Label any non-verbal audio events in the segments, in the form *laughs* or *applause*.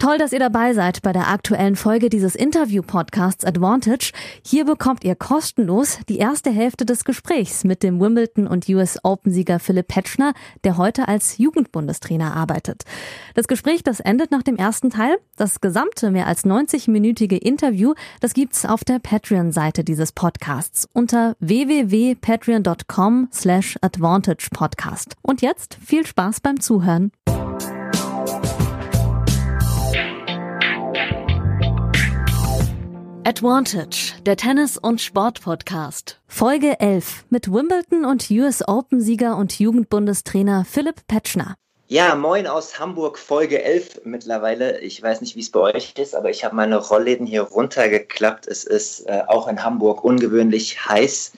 Toll, dass ihr dabei seid bei der aktuellen Folge dieses Interview-Podcasts Advantage. Hier bekommt ihr kostenlos die erste Hälfte des Gesprächs mit dem Wimbledon und US Open-Sieger Philipp Petschner, der heute als Jugendbundestrainer arbeitet. Das Gespräch, das endet nach dem ersten Teil. Das gesamte mehr als 90-minütige Interview, das gibt's auf der Patreon-Seite dieses Podcasts unter www.patreon.com slash advantage podcast. Und jetzt viel Spaß beim Zuhören. Advantage, der Tennis- und Sport-Podcast. Folge 11 mit Wimbledon und US Open-Sieger und Jugendbundestrainer Philipp Petschner. Ja, moin aus Hamburg, Folge 11 mittlerweile. Ich weiß nicht, wie es bei euch ist, aber ich habe meine Rollläden hier runtergeklappt. Es ist äh, auch in Hamburg ungewöhnlich heiß.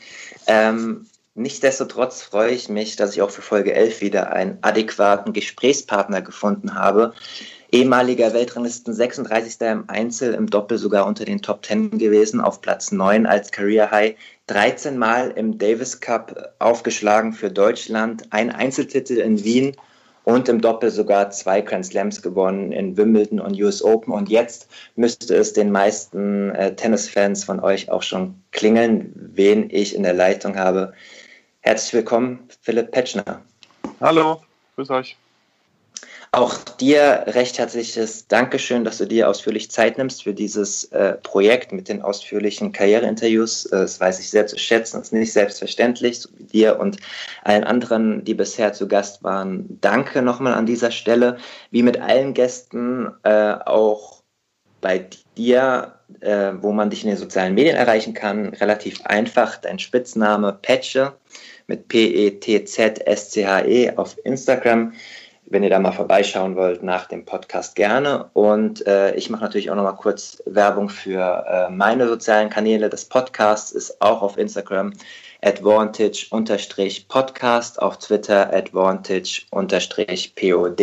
Ähm, nichtsdestotrotz freue ich mich, dass ich auch für Folge 11 wieder einen adäquaten Gesprächspartner gefunden habe ehemaliger Weltranglisten 36. im Einzel, im Doppel sogar unter den Top 10 gewesen, auf Platz 9 als Career High, 13 Mal im Davis Cup aufgeschlagen für Deutschland, ein Einzeltitel in Wien und im Doppel sogar zwei Grand Slams gewonnen in Wimbledon und US Open. Und jetzt müsste es den meisten äh, Tennisfans von euch auch schon klingeln, wen ich in der Leitung habe. Herzlich willkommen, Philipp Petschner. Hallo, grüß euch. Auch dir recht herzliches Dankeschön, dass du dir ausführlich Zeit nimmst für dieses äh, Projekt mit den ausführlichen Karriereinterviews. Äh, das weiß ich sehr zu schätzen. Das ist nicht selbstverständlich, so wie dir und allen anderen, die bisher zu Gast waren. Danke nochmal an dieser Stelle. Wie mit allen Gästen, äh, auch bei dir, äh, wo man dich in den sozialen Medien erreichen kann, relativ einfach. Dein Spitzname Petsche mit P-E-T-Z-S-C-H-E -E auf Instagram wenn ihr da mal vorbeischauen wollt nach dem Podcast gerne. Und äh, ich mache natürlich auch noch mal kurz Werbung für äh, meine sozialen Kanäle. Das Podcast ist auch auf Instagram advantage-podcast, auf Twitter advantage-pod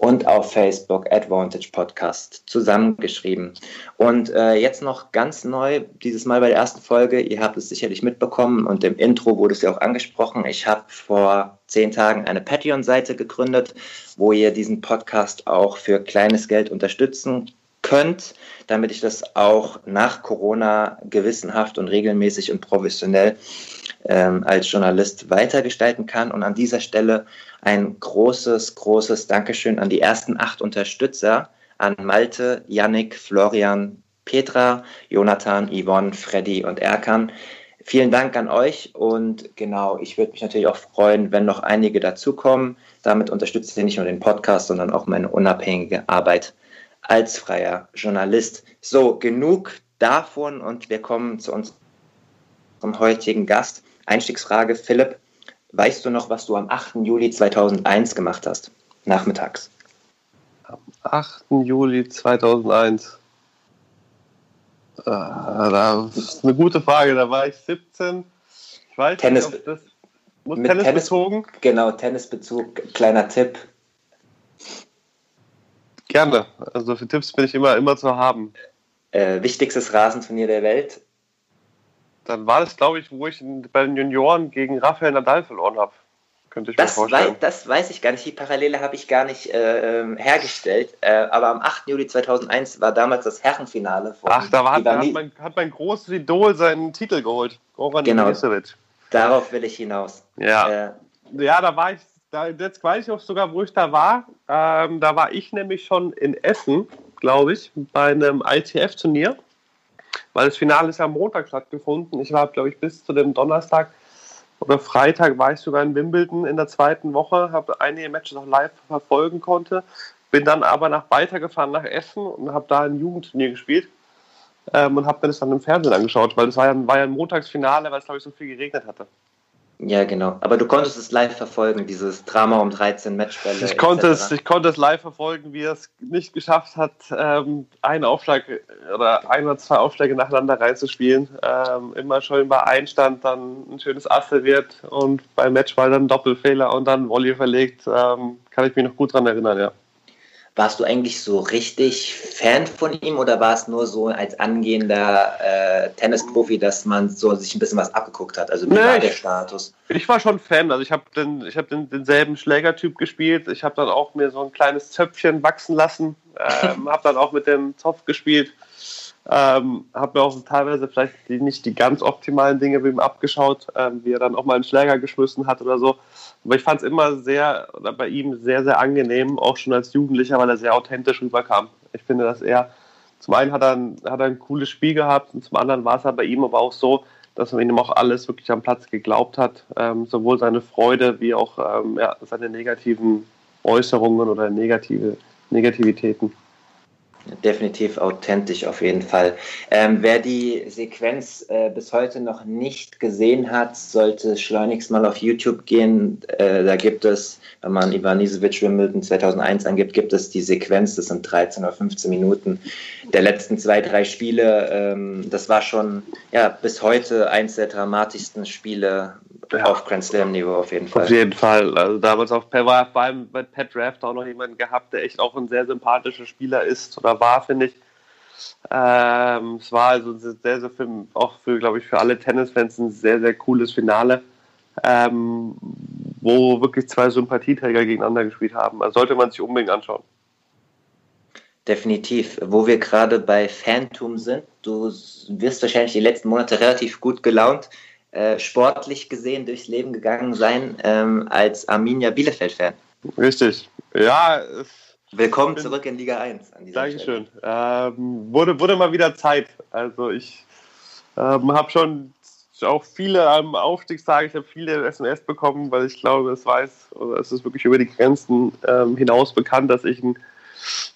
und auf Facebook Advantage Podcast zusammengeschrieben. Und äh, jetzt noch ganz neu, dieses Mal bei der ersten Folge, ihr habt es sicherlich mitbekommen und im Intro wurde es ja auch angesprochen, ich habe vor zehn Tagen eine Patreon-Seite gegründet, wo ihr diesen Podcast auch für kleines Geld unterstützen könnt, damit ich das auch nach Corona gewissenhaft und regelmäßig und professionell ähm, als Journalist weitergestalten kann. Und an dieser Stelle ein großes, großes Dankeschön an die ersten acht Unterstützer, an Malte, Yannick, Florian, Petra, Jonathan, Yvonne, Freddy und Erkan. Vielen Dank an euch und genau, ich würde mich natürlich auch freuen, wenn noch einige dazukommen. Damit unterstützt ihr nicht nur den Podcast, sondern auch meine unabhängige Arbeit als freier Journalist. So, genug davon und wir kommen zu unserem heutigen Gast. Einstiegsfrage, Philipp, weißt du noch, was du am 8. Juli 2001 gemacht hast? Nachmittags. Am 8. Juli 2001. Äh, das ist eine gute Frage. Da war ich 17. Ich weiß Tennis, nicht, ob das. Muss Tennis, Tennis bezogen? Genau, Tennisbezug. Kleiner Tipp. Gerne. Also für Tipps bin ich immer, immer zu haben. Äh, wichtigstes Rasenturnier der Welt? Dann war das, glaube ich, wo ich bei den Junioren gegen Rafael Nadal verloren habe. Könnte ich das mir vorstellen. Weiß, das weiß ich gar nicht. Die Parallele habe ich gar nicht äh, ähm, hergestellt. Äh, aber am 8. Juli 2001 war damals das Herrenfinale. Ach, da war, hat, mein, hat mein großes Idol seinen Titel geholt. Goran genau. Ilisevic. Darauf will ich hinaus. Ja, äh, ja da war ich, da, jetzt weiß ich auch sogar, wo ich da war. Ähm, da war ich nämlich schon in Essen, glaube ich, bei einem ITF-Turnier. Weil das Finale ist ja am Montag stattgefunden. Ich war, glaube ich, bis zu dem Donnerstag oder Freitag war ich sogar in Wimbledon in der zweiten Woche, habe einige Matches auch live verfolgen konnte, bin dann aber nach weitergefahren nach Essen und habe da ein Jugendturnier gespielt ähm, und habe mir das dann im Fernsehen angeschaut, weil das war ja, war ja ein Montagsfinale, weil es glaube ich so viel geregnet hatte. Ja, genau. Aber du konntest es live verfolgen, dieses Drama um 13 Matchbälle. Ich konnte, es, ich konnte es live verfolgen, wie er es nicht geschafft hat, ähm, einen Aufschlag oder ein oder zwei Aufschläge nacheinander reinzuspielen. Ähm, immer schön bei Einstand dann ein schönes Ass serviert und beim Matchball dann Doppelfehler und dann Volley verlegt. Ähm, kann ich mich noch gut daran erinnern, ja. Warst du eigentlich so richtig Fan von ihm oder war es nur so als angehender äh, Tennisprofi, dass man so sich ein bisschen was abgeguckt hat? Also wie nee, war der Status? Ich war schon Fan. Also ich habe den, hab den, denselben Schlägertyp gespielt. Ich habe dann auch mir so ein kleines Zöpfchen wachsen lassen. *laughs* Ähm, habe dann auch mit dem Zopf gespielt. Ähm, habe mir auch teilweise vielleicht nicht die ganz optimalen Dinge bei ihm abgeschaut, ähm, wie er dann auch mal einen Schläger geschmissen hat oder so. Aber ich fand es immer sehr, oder bei ihm sehr, sehr angenehm, auch schon als Jugendlicher, weil er sehr authentisch rüberkam. Ich finde, dass er, zum einen hat er ein, hat er ein cooles Spiel gehabt und zum anderen war es halt bei ihm aber auch so, dass man ihm auch alles wirklich am Platz geglaubt hat. Ähm, sowohl seine Freude wie auch ähm, ja, seine negativen Äußerungen oder negative Negativitäten. Definitiv authentisch auf jeden Fall. Ähm, wer die Sequenz äh, bis heute noch nicht gesehen hat, sollte schleunigst mal auf YouTube gehen. Äh, da gibt es, wenn man Ivanisevic Wimbledon 2001 angibt, gibt es die Sequenz, das sind 13 oder 15 Minuten der letzten zwei, drei Spiele. Ähm, das war schon ja, bis heute eins der dramatischsten Spiele ja. auf Grand Slam Niveau auf jeden Fall. Auf jeden Fall. Also damals auch war beim bei Pat Draft auch noch jemanden gehabt, der echt auch ein sehr sympathischer Spieler ist oder war, finde ich. Ähm, es war also sehr, sehr für, auch für, glaube ich, für alle Tennisfans ein sehr, sehr cooles Finale, ähm, wo wirklich zwei Sympathieträger gegeneinander gespielt haben. Also sollte man sich unbedingt anschauen. Definitiv. Wo wir gerade bei Phantom sind, du wirst wahrscheinlich die letzten Monate relativ gut gelaunt. Äh, sportlich gesehen durchs Leben gegangen sein ähm, als Arminia Bielefeld-Fan. Richtig. Ja. Willkommen bin, zurück in Liga 1. An Dankeschön. Ähm, wurde, wurde mal wieder Zeit. Also ich ähm, habe schon auch viele am Aufstiegstag, ich habe viele SMS bekommen, weil ich glaube, es weiß, oder es ist wirklich über die Grenzen ähm, hinaus bekannt, dass ich ein,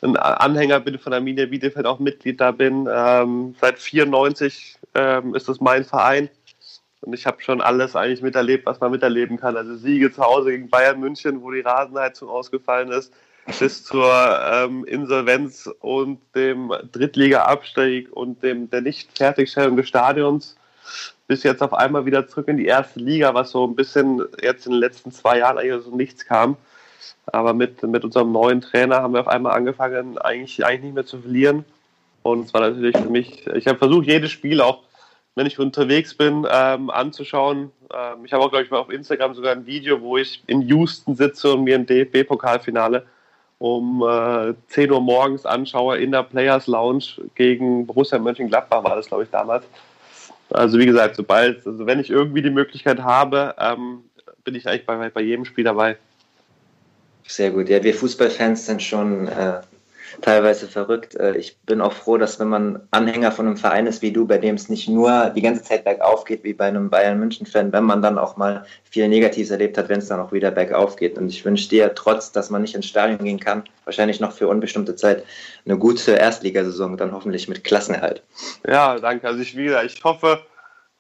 ein, Anhänger bin von Arminia Bielefeld, auch Mitglied da bin. Ähm, seit 94 ähm, ist das mein Verein. Und ich habe schon alles eigentlich miterlebt, was man miterleben kann. Also Siege zu Hause gegen Bayern München, wo die Rasenheizung ausgefallen ist, bis zur ähm, Insolvenz und dem Drittliga-Abstieg und dem, der Nicht-Fertigstellung des Stadions, bis jetzt auf einmal wieder zurück in die erste Liga, was so ein bisschen jetzt in den letzten zwei Jahren eigentlich so nichts kam. Aber mit, mit unserem neuen Trainer haben wir auf einmal angefangen, eigentlich, eigentlich nicht mehr zu verlieren. Und es war natürlich für mich, ich habe versucht, jedes Spiel auch wenn ich unterwegs bin, ähm, anzuschauen. Ähm, ich habe auch, glaube ich, mal auf Instagram sogar ein Video, wo ich in Houston sitze und mir ein DFB-Pokalfinale um äh, 10 Uhr morgens anschaue in der Players Lounge gegen Borussia Mönchengladbach war das, glaube ich, damals. Also wie gesagt, sobald, also wenn ich irgendwie die Möglichkeit habe, ähm, bin ich eigentlich bei, bei jedem Spiel dabei. Sehr gut. Ja, wir Fußballfans sind schon äh, teilweise verrückt. Äh, ich bin auch froh, dass wenn man Anhänger von einem Verein ist wie du, bei dem es nicht nur die ganze Zeit bergauf geht, wie bei einem Bayern München-Fan, wenn man dann auch mal viel Negatives erlebt hat, wenn es dann auch wieder bergauf geht. Und ich wünsche dir, trotz dass man nicht ins Stadion gehen kann, wahrscheinlich noch für unbestimmte Zeit eine gute Erstligasaison, dann hoffentlich mit Klassenerhalt. Ja, danke. Also ich wieder, ich hoffe,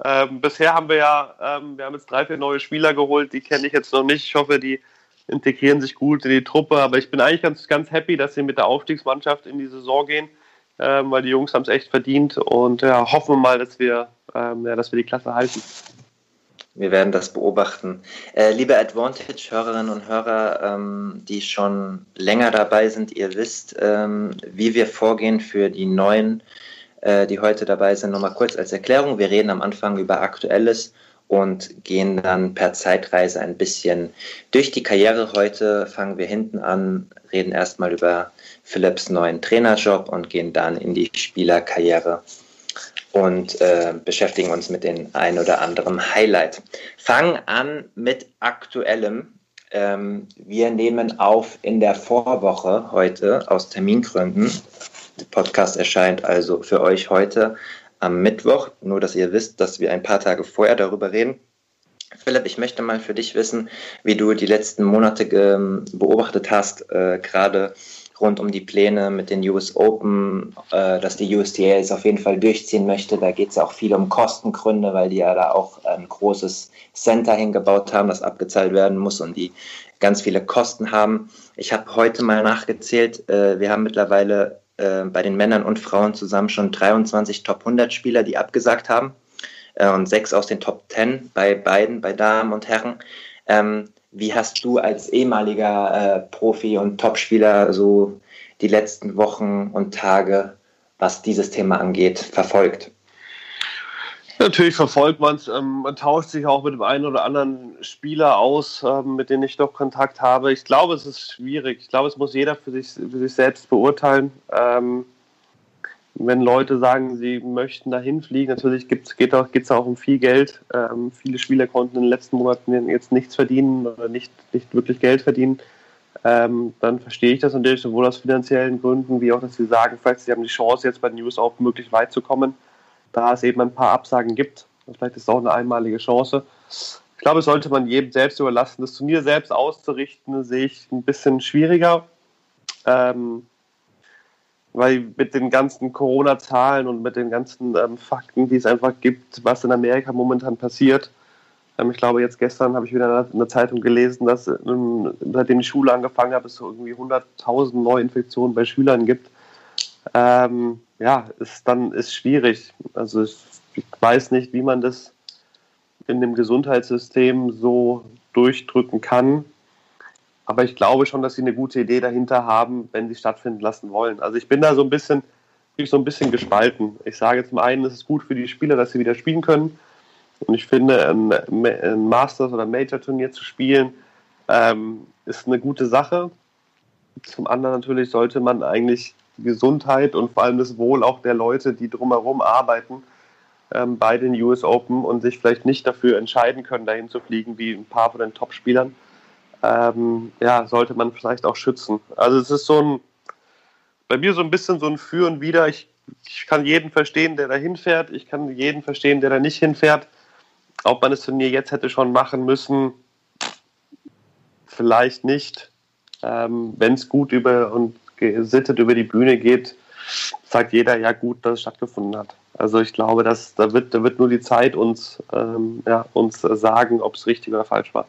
ähm, bisher haben wir ja, ähm, wir haben jetzt drei, vier neue Spieler geholt, die kenne ich jetzt noch nicht. Ich hoffe, die integrieren sich gut in die Truppe. Aber ich bin eigentlich ganz, ganz happy, dass sie mit der Aufstiegsmannschaft in die Saison gehen, ähm, weil die Jungs haben es echt verdient und ja, hoffen wir mal, dass wir, ähm, ja, dass wir die Klasse halten. Wir werden das beobachten. Äh, liebe Advantage-Hörerinnen und Hörer, ähm, die schon länger dabei sind, ihr wisst, ähm, wie wir vorgehen für die neuen, äh, die heute dabei sind. Nochmal kurz als Erklärung. Wir reden am Anfang über Aktuelles und gehen dann per Zeitreise ein bisschen durch die Karriere. Heute fangen wir hinten an, reden erstmal über Philips neuen Trainerjob und gehen dann in die Spielerkarriere und äh, beschäftigen uns mit den ein oder anderen Highlight. Fangen an mit aktuellem. Ähm, wir nehmen auf in der Vorwoche heute aus Termingründen. Der Podcast erscheint also für euch heute am Mittwoch, nur dass ihr wisst, dass wir ein paar Tage vorher darüber reden. Philipp, ich möchte mal für dich wissen, wie du die letzten Monate beobachtet hast, äh, gerade rund um die Pläne mit den US Open, äh, dass die USTA es auf jeden Fall durchziehen möchte. Da geht es ja auch viel um Kostengründe, weil die ja da auch ein großes Center hingebaut haben, das abgezahlt werden muss und die ganz viele Kosten haben. Ich habe heute mal nachgezählt, äh, wir haben mittlerweile äh, bei den Männern und Frauen zusammen schon 23 Top 100 Spieler, die abgesagt haben äh, und sechs aus den Top 10 bei beiden, bei Damen und Herren. Ähm, wie hast du als ehemaliger äh, Profi und Topspieler so die letzten Wochen und Tage, was dieses Thema angeht, verfolgt? Natürlich verfolgt man es. Ähm, man tauscht sich auch mit dem einen oder anderen Spieler aus, ähm, mit denen ich doch Kontakt habe. Ich glaube, es ist schwierig. Ich glaube, es muss jeder für sich, für sich selbst beurteilen. Ähm, wenn Leute sagen, sie möchten dahin fliegen, natürlich geht es auch, auch um viel Geld. Ähm, viele Spieler konnten in den letzten Monaten jetzt nichts verdienen oder nicht, nicht wirklich Geld verdienen. Ähm, dann verstehe ich das natürlich sowohl aus finanziellen Gründen, wie auch, dass sie sagen, vielleicht sie haben die Chance, jetzt bei News auch möglich weit zu kommen, da es eben ein paar Absagen gibt. Vielleicht ist es auch eine einmalige Chance. Ich glaube, es sollte man jedem selbst überlassen. Das Turnier selbst auszurichten, sehe ich ein bisschen schwieriger. Ähm, weil mit den ganzen Corona-Zahlen und mit den ganzen ähm, Fakten, die es einfach gibt, was in Amerika momentan passiert. Ähm, ich glaube, jetzt gestern habe ich wieder in der Zeitung gelesen, dass ähm, seitdem die Schule angefangen hat, es so irgendwie 100.000 Neuinfektionen bei Schülern gibt. Ähm, ja, ist dann ist schwierig. Also ich, ich weiß nicht, wie man das in dem Gesundheitssystem so durchdrücken kann. Aber ich glaube schon, dass sie eine gute Idee dahinter haben, wenn sie stattfinden lassen wollen. Also ich bin da so ein bisschen, so ein bisschen gespalten. Ich sage zum einen, es ist gut für die Spieler, dass sie wieder spielen können. Und ich finde, ein, Masters- oder Major-Turnier zu spielen, ähm, ist eine gute Sache. Zum anderen natürlich sollte man eigentlich Gesundheit und vor allem das Wohl auch der Leute, die drumherum arbeiten, ähm, bei den US Open und sich vielleicht nicht dafür entscheiden können, dahin zu fliegen, wie ein paar von den Top-Spielern, ähm, ja, sollte man vielleicht auch schützen. Also es ist so ein, bei mir so ein bisschen so ein Für und Wider. Ich, ich kann jeden verstehen, der da hinfährt. Ich kann jeden verstehen, der da nicht hinfährt. Ob man das Turnier jetzt hätte schon machen müssen, vielleicht nicht. Ähm, Wenn es gut über und gesittet über die Bühne geht, sagt jeder, ja gut, dass es stattgefunden hat. Also ich glaube, dass, da, wird, da wird nur die Zeit uns, ähm, ja, uns sagen, ob es richtig oder falsch war.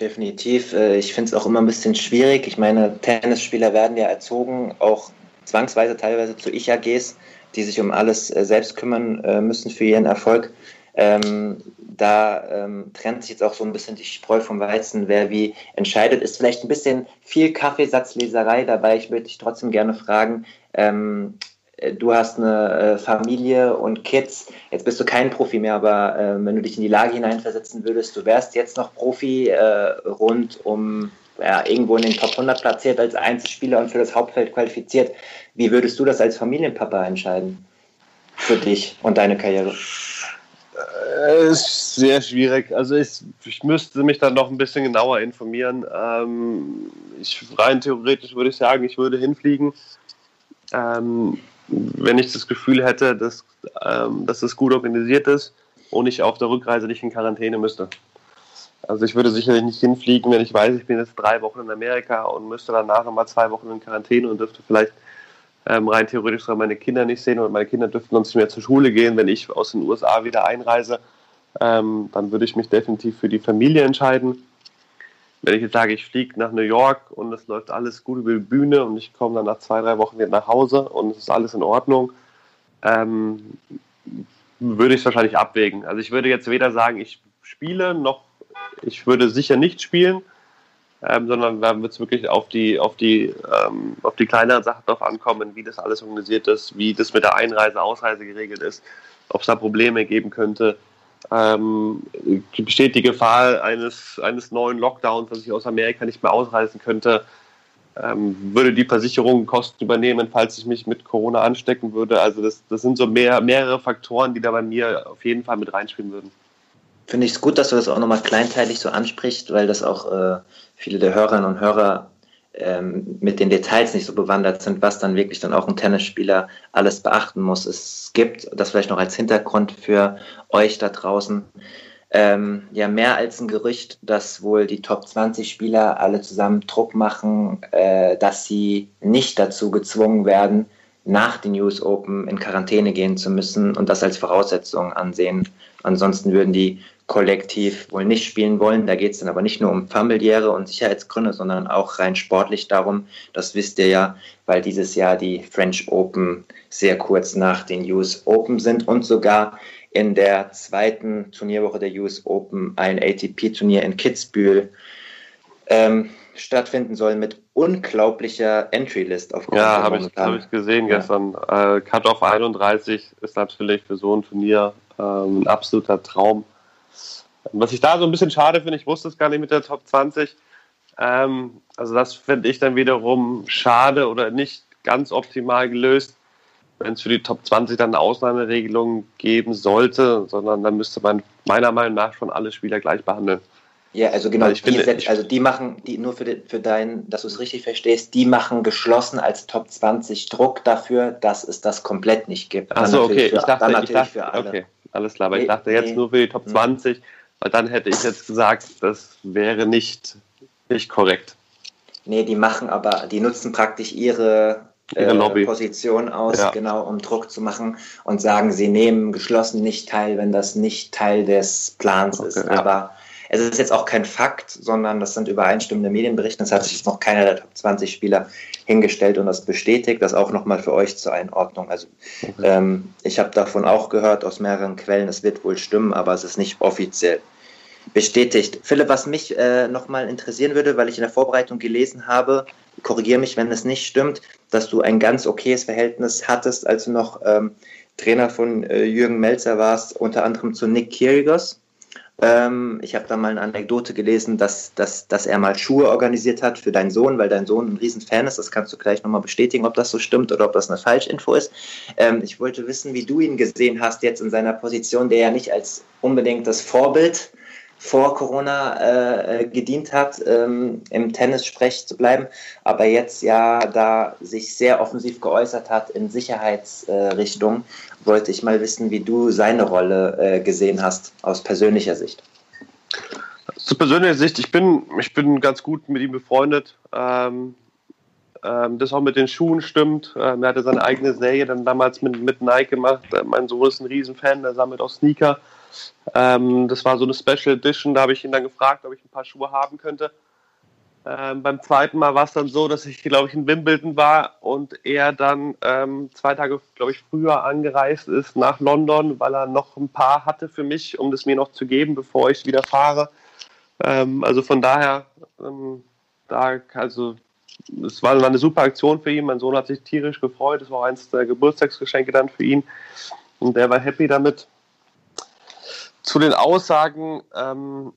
Definitiv. Äh, ich finde es auch immer ein bisschen schwierig. Ich meine, Tennisspieler werden ja erzogen, auch zwangsweise teilweise zu Ich-AGs, die sich um alles äh, selbst kümmern äh, müssen für ihren Erfolg. Ähm, da ähm, trennt sich jetzt auch so ein bisschen die Spreu vom Weizen, wer wie entscheidet. Ist vielleicht ein bisschen viel Kaffeesatzleserei dabei. Ich würde dich trotzdem gerne fragen, ähm, äh, du hast eine äh, Familie und Kids, jetzt bist du kein Profi mehr, aber äh, wenn du dich in die Lage hineinversetzen würdest, du wärst jetzt noch Profi äh, rund um ja, irgendwo in den Top 100 platziert als Einzelspieler und für das Hauptfeld qualifiziert. Wie würdest du das als Familienpapa entscheiden? Für dich und deine Karriere? Äh, ist sehr schwierig. Also ich, ich, müsste mich dann noch ein bisschen genauer informieren. Ähm, ich, rein theoretisch würde ich sagen, ich würde hinfliegen. Ähm, wenn ich das Gefühl hätte, dass, ähm, dass es gut organisiert ist und ich auf der Rückreise nicht in Quarantäne müsste. Also ich würde sicherlich nicht hinfliegen, wenn ich weiß, ich bin jetzt drei Wochen in Amerika und müsste danach nochmal zwei Wochen in Quarantäne und dürfte vielleicht ähm, rein theoretisch sogar meine Kinder nicht sehen und meine Kinder dürften sonst nicht mehr zur Schule gehen, wenn ich aus den USA wieder einreise. Ähm, dann würde ich mich definitiv für die Familie entscheiden wenn ich jetzt sage, ich fliege nach New York und es läuft alles gut über die Bühne und ich komme dann nach zwei, drei Wochen wieder nach Hause und es ist alles in Ordnung, ähm, würde ich es wahrscheinlich abwägen. Also ich würde jetzt weder sagen, ich spiele, noch ich würde sicher nicht spielen, ähm, sondern da wird es wirklich auf die, auf die, ähm, auf die kleineren Sachen drauf ankommen, wie das alles organisiert ist, wie das mit der Einreise, Ausreise geregelt ist, ob es da Probleme geben könnte ähm, besteht die Gefahr eines, eines neuen Lockdowns, dass ich aus Amerika nicht mehr ausreisen könnte. Ähm, würde die Versicherung Kosten übernehmen, falls ich mich mit Corona anstecken würde. Also das, das sind so mehr, mehrere Faktoren, die da bei mir auf jeden Fall mit reinspielen würden. Finde ich es gut, dass du das auch nochmal kleinteilig so ansprichst, weil das auch äh, viele der Hörerinnen und Hörer ähm, mit den Details nicht so bewandert sind, was dann wirklich dann auch ein Tennisspieler alles beachten muss. Es gibt, das vielleicht noch als Hintergrund für euch da draußen, ähm, ja mehr als ein Gerücht, dass wohl die Top 20 Spieler alle zusammen Druck machen, äh, dass sie nicht dazu gezwungen werden, nach den News Open in Quarantäne gehen zu müssen und das als Voraussetzung ansehen. Ansonsten würden die kollektiv wohl nicht spielen wollen. Da geht es dann aber nicht nur um familiäre und Sicherheitsgründe, sondern auch rein sportlich darum. Das wisst ihr ja, weil dieses Jahr die French Open sehr kurz nach den US Open sind und sogar in der zweiten Turnierwoche der US Open ein ATP-Turnier in Kitzbühel ähm, stattfinden soll mit unglaublicher Entry-List auf Ja, habe ich, hab ich gesehen ja. gestern. Äh, Cut-Off 31 ist natürlich für so ein Turnier ähm, ein absoluter Traum. Was ich da so ein bisschen schade finde, ich wusste es gar nicht mit der Top 20. Ähm, also das finde ich dann wiederum schade oder nicht ganz optimal gelöst, wenn es für die Top 20 dann eine Ausnahmeregelung geben sollte, sondern dann müsste man meiner Meinung nach schon alle Spieler gleich behandeln. Ja, also genau, die finde, also die machen, die nur für, die, für dein, dass du es richtig verstehst, die machen geschlossen als Top 20 Druck dafür, dass es das komplett nicht gibt. Achso, okay, für, ich dachte, ich dachte okay, alles klar, aber nee, ich dachte jetzt nee. nur für die Top 20, hm. Weil dann hätte ich jetzt gesagt, das wäre nicht, nicht korrekt. Nee, die machen aber, die nutzen praktisch ihre, äh, Position aus, ja. genau, um Druck zu machen und sagen, sie nehmen geschlossen nicht teil, wenn das nicht Teil des Plans okay, ist. Ja. Aber es ist jetzt auch kein Fakt, sondern das sind übereinstimmende Medienberichte. Es hat sich jetzt noch keiner der Top 20 Spieler hingestellt und das bestätigt. Das auch nochmal für euch zur Einordnung. Also okay. ähm, ich habe davon auch gehört aus mehreren Quellen, es wird wohl stimmen, aber es ist nicht offiziell bestätigt. Philipp, was mich äh, nochmal interessieren würde, weil ich in der Vorbereitung gelesen habe, korrigiere mich, wenn es nicht stimmt, dass du ein ganz okayes Verhältnis hattest, als du noch ähm, Trainer von äh, Jürgen Melzer warst, unter anderem zu Nick Kyrgios. Ähm, ich habe da mal eine Anekdote gelesen, dass, dass, dass er mal Schuhe organisiert hat für deinen Sohn, weil dein Sohn ein Riesenfan ist. Das kannst du gleich nochmal bestätigen, ob das so stimmt oder ob das eine Falschinfo ist. Ähm, ich wollte wissen, wie du ihn gesehen hast jetzt in seiner Position, der ja nicht als unbedingt das Vorbild vor Corona äh, gedient hat, ähm, im Tennis-Sprech zu bleiben, aber jetzt ja da sich sehr offensiv geäußert hat in Sicherheitsrichtung, äh, wollte ich mal wissen, wie du seine Rolle äh, gesehen hast aus persönlicher Sicht. Aus persönlicher Sicht, ich bin, ich bin ganz gut mit ihm befreundet. Ähm, ähm, das auch mit den Schuhen stimmt. Ähm, er hatte seine eigene Serie dann damals mit, mit Nike gemacht. Äh, mein Sohn ist ein Riesenfan, der sammelt auch Sneaker. Ähm, das war so eine Special Edition, da habe ich ihn dann gefragt, ob ich ein paar Schuhe haben könnte. Ähm, beim zweiten Mal war es dann so, dass ich, glaube ich, in Wimbledon war und er dann ähm, zwei Tage, glaube ich, früher angereist ist nach London, weil er noch ein paar hatte für mich, um das mir noch zu geben, bevor ich wieder fahre. Ähm, also von daher, ähm, da, also es war, eine super Aktion für ihn. Mein Sohn hat sich tierisch gefreut. Es war eins der Geburtstagsgeschenke dann für ihn und der war happy damit zu den Aussagen, ähm,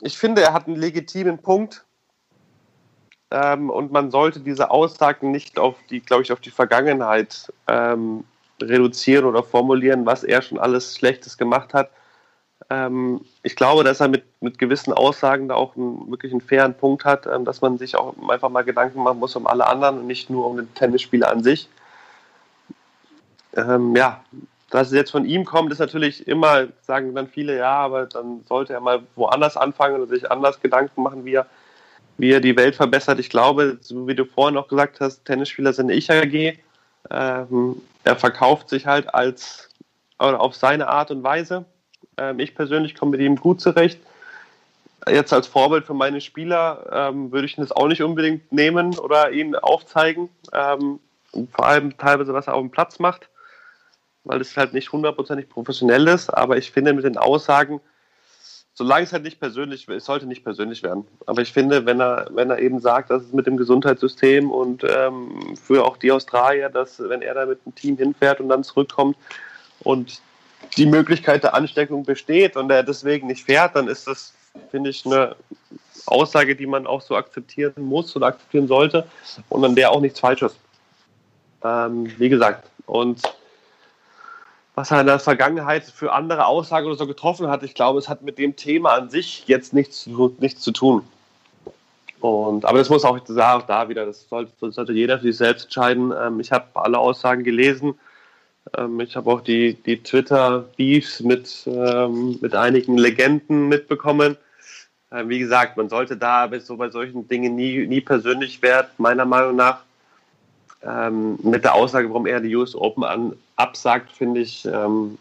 ich finde, er hat einen legitimen Punkt. Ähm, und man sollte diese Aussagen nicht auf die, glaube ich, auf die Vergangenheit ähm, reduzieren oder formulieren, was er schon alles Schlechtes gemacht hat. Ähm, ich glaube, dass er mit, mit gewissen Aussagen da auch einen, wirklich einen fairen Punkt hat, ähm, dass man sich auch einfach mal Gedanken machen muss um alle anderen und nicht nur um den Tennisspieler an sich. Ähm, ja, dass es jetzt von ihm kommt, ist natürlich immer, sagen dann viele, ja, aber dann sollte er mal woanders anfangen oder sich anders Gedanken machen, wie er, wie er die Welt verbessert. Ich glaube, so wie du vorhin auch gesagt hast, Tennisspieler sind Ich-AG. Ähm, er verkauft sich halt als auf seine Art und Weise. Ähm, ich persönlich komme mit ihm gut zurecht. Jetzt als Vorbild für meine Spieler ähm, würde ich ihn das auch nicht unbedingt nehmen oder ihn aufzeigen. Ähm, vor allem teilweise, was er auf dem Platz macht weil es halt nicht hundertprozentig professionell ist. Aber ich finde mit den Aussagen, solange es halt nicht persönlich es sollte nicht persönlich werden. Aber ich finde, wenn er, wenn er eben sagt, dass es mit dem Gesundheitssystem und ähm, für auch die Australier, dass wenn er da mit einem Team hinfährt und dann zurückkommt und die Möglichkeit der Ansteckung besteht und er deswegen nicht fährt, dann ist das, finde ich, eine Aussage, die man auch so akzeptieren muss oder akzeptieren sollte und an der auch nichts Falsches. Ähm, wie gesagt, und was er in der Vergangenheit für andere Aussagen oder so getroffen hat. Ich glaube, es hat mit dem Thema an sich jetzt nichts, nichts zu tun. Und, aber das muss auch da, da wieder, das sollte, das sollte, jeder für sich selbst entscheiden. Ähm, ich habe alle Aussagen gelesen. Ähm, ich habe auch die, die Twitter-Beefs mit, ähm, mit einigen Legenden mitbekommen. Ähm, wie gesagt, man sollte da so bei solchen Dingen nie, nie persönlich werden, meiner Meinung nach. Ähm, mit der Aussage, warum er die US Open an, absagt, finde ich, ähm,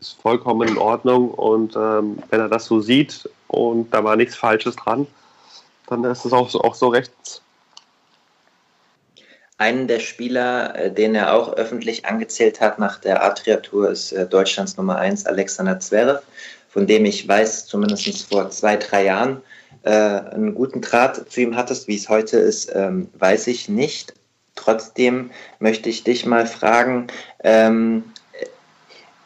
ist vollkommen in Ordnung. Und ähm, wenn er das so sieht und da war nichts Falsches dran, dann ist es auch so, auch so rechts. Einen der Spieler, äh, den er auch öffentlich angezählt hat nach der Adria-Tour, ist äh, Deutschlands Nummer 1, Alexander Zverev, von dem ich weiß, zumindest vor zwei, drei Jahren, äh, einen guten Draht zu ihm hattest. Wie es heute ist, ähm, weiß ich nicht. Trotzdem möchte ich dich mal fragen, ähm,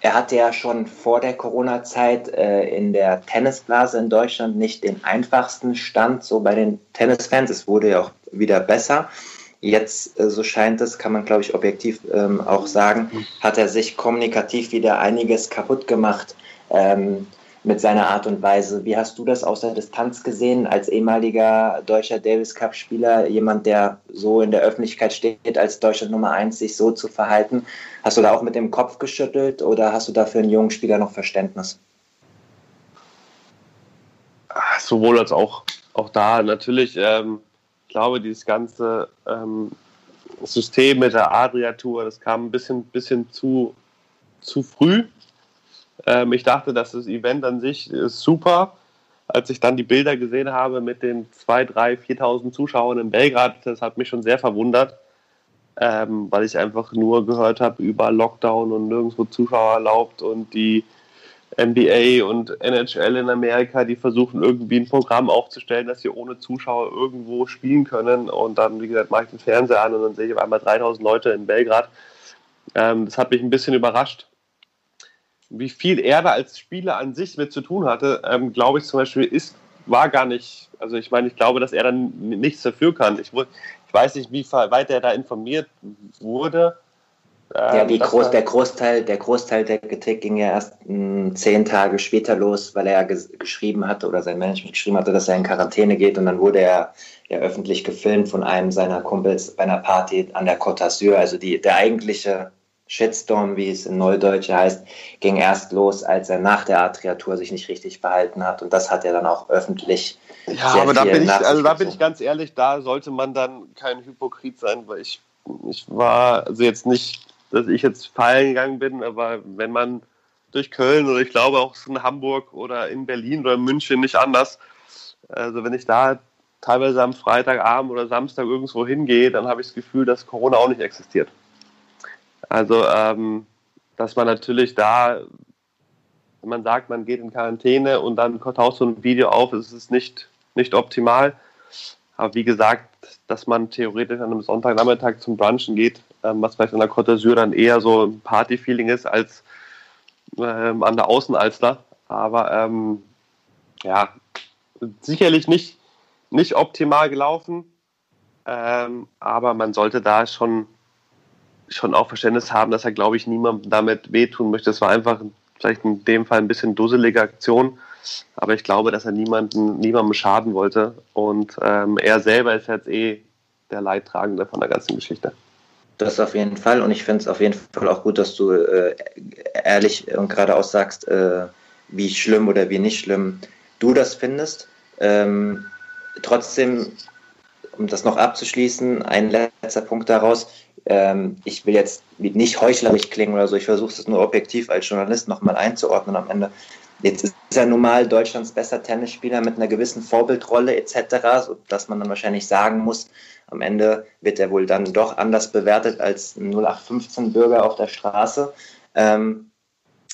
er hatte ja schon vor der Corona-Zeit äh, in der Tennisblase in Deutschland nicht den einfachsten Stand so bei den Tennisfans. Es wurde ja auch wieder besser. Jetzt, äh, so scheint es, kann man glaube ich objektiv ähm, auch sagen, hat er sich kommunikativ wieder einiges kaputt gemacht. Ähm, mit seiner Art und Weise. Wie hast du das aus der Distanz gesehen als ehemaliger deutscher Davis Cup Spieler, jemand, der so in der Öffentlichkeit steht, als Deutschland Nummer eins, sich so zu verhalten? Hast du da auch mit dem Kopf geschüttelt oder hast du da für einen jungen Spieler noch Verständnis? Sowohl als auch, auch da. Natürlich, ähm, ich glaube, dieses ganze ähm, System mit der Adria-Tour, das kam ein bisschen, bisschen zu, zu früh ähm, ich dachte, dass das Event an sich ist super. Als ich dann die Bilder gesehen habe mit den 2.000, 3.000, 4.000 Zuschauern in Belgrad, das hat mich schon sehr verwundert, ähm, weil ich einfach nur gehört habe über Lockdown und nirgendwo Zuschauer erlaubt und die NBA und NHL in Amerika, die versuchen irgendwie ein Programm aufzustellen, dass sie ohne Zuschauer irgendwo spielen können. Und dann, wie gesagt, mache ich den Fernseher an und dann sehe ich auf einmal 3000 Leute in Belgrad. Ähm, das hat mich ein bisschen überrascht wie viel er da als Spieler an sich mit zu tun hatte, ähm, glaube ich zum Beispiel, ist, war gar nicht, also ich meine, ich glaube, dass er dann nichts dafür kann. Ich, ich weiß nicht, wie weit er da informiert wurde. Ähm, ja, die Groß, der, Großteil, der Großteil der Kritik ging ja erst mh, hm, zehn Tage später los, weil er ges geschrieben hatte oder sein Management geschrieben hatte, dass er in Quarantäne geht und dann wurde er ja öffentlich gefilmt von einem seiner Kumpels bei einer Party an der Côte d'Azur. Also die, der eigentliche Shitstorm, wie es in Neudeutsch heißt, ging erst los, als er nach der Adria-Tour sich nicht richtig verhalten hat. Und das hat er dann auch öffentlich. Ja, aber da bin, ich, also da bin ich ganz ehrlich, da sollte man dann kein Hypokrit sein, weil ich, ich war, also jetzt nicht, dass ich jetzt feiern gegangen bin, aber wenn man durch Köln oder ich glaube auch in Hamburg oder in Berlin oder in München nicht anders, also wenn ich da teilweise am Freitagabend oder Samstag irgendwo hingehe, dann habe ich das Gefühl, dass Corona auch nicht existiert. Also, ähm, dass man natürlich da, wenn man sagt, man geht in Quarantäne und dann taucht so ein Video auf, ist es nicht, nicht optimal. Aber wie gesagt, dass man theoretisch an einem Sonntagnachmittag zum Brunchen geht, ähm, was vielleicht an der Côte d'Azur dann eher so ein Party-Feeling ist als ähm, an der Außenalster. Aber ähm, ja, sicherlich nicht, nicht optimal gelaufen. Ähm, aber man sollte da schon schon auch Verständnis haben, dass er, glaube ich, niemandem damit wehtun möchte. Es war einfach vielleicht in dem Fall ein bisschen dusselige Aktion, aber ich glaube, dass er niemanden, niemandem schaden wollte. Und ähm, er selber ist jetzt eh der Leidtragende von der ganzen Geschichte. Das auf jeden Fall. Und ich finde es auf jeden Fall auch gut, dass du äh, ehrlich und geradeaus sagst, äh, wie schlimm oder wie nicht schlimm du das findest. Ähm, trotzdem, um das noch abzuschließen, ein letzter Punkt daraus ähm, ich will jetzt nicht heuchlerisch klingen oder so, ich versuche es nur objektiv als Journalist nochmal einzuordnen am Ende. Jetzt ist er nun mal Deutschlands bester Tennisspieler mit einer gewissen Vorbildrolle etc., sodass man dann wahrscheinlich sagen muss, am Ende wird er wohl dann doch anders bewertet als ein 0815-Bürger auf der Straße. Ähm,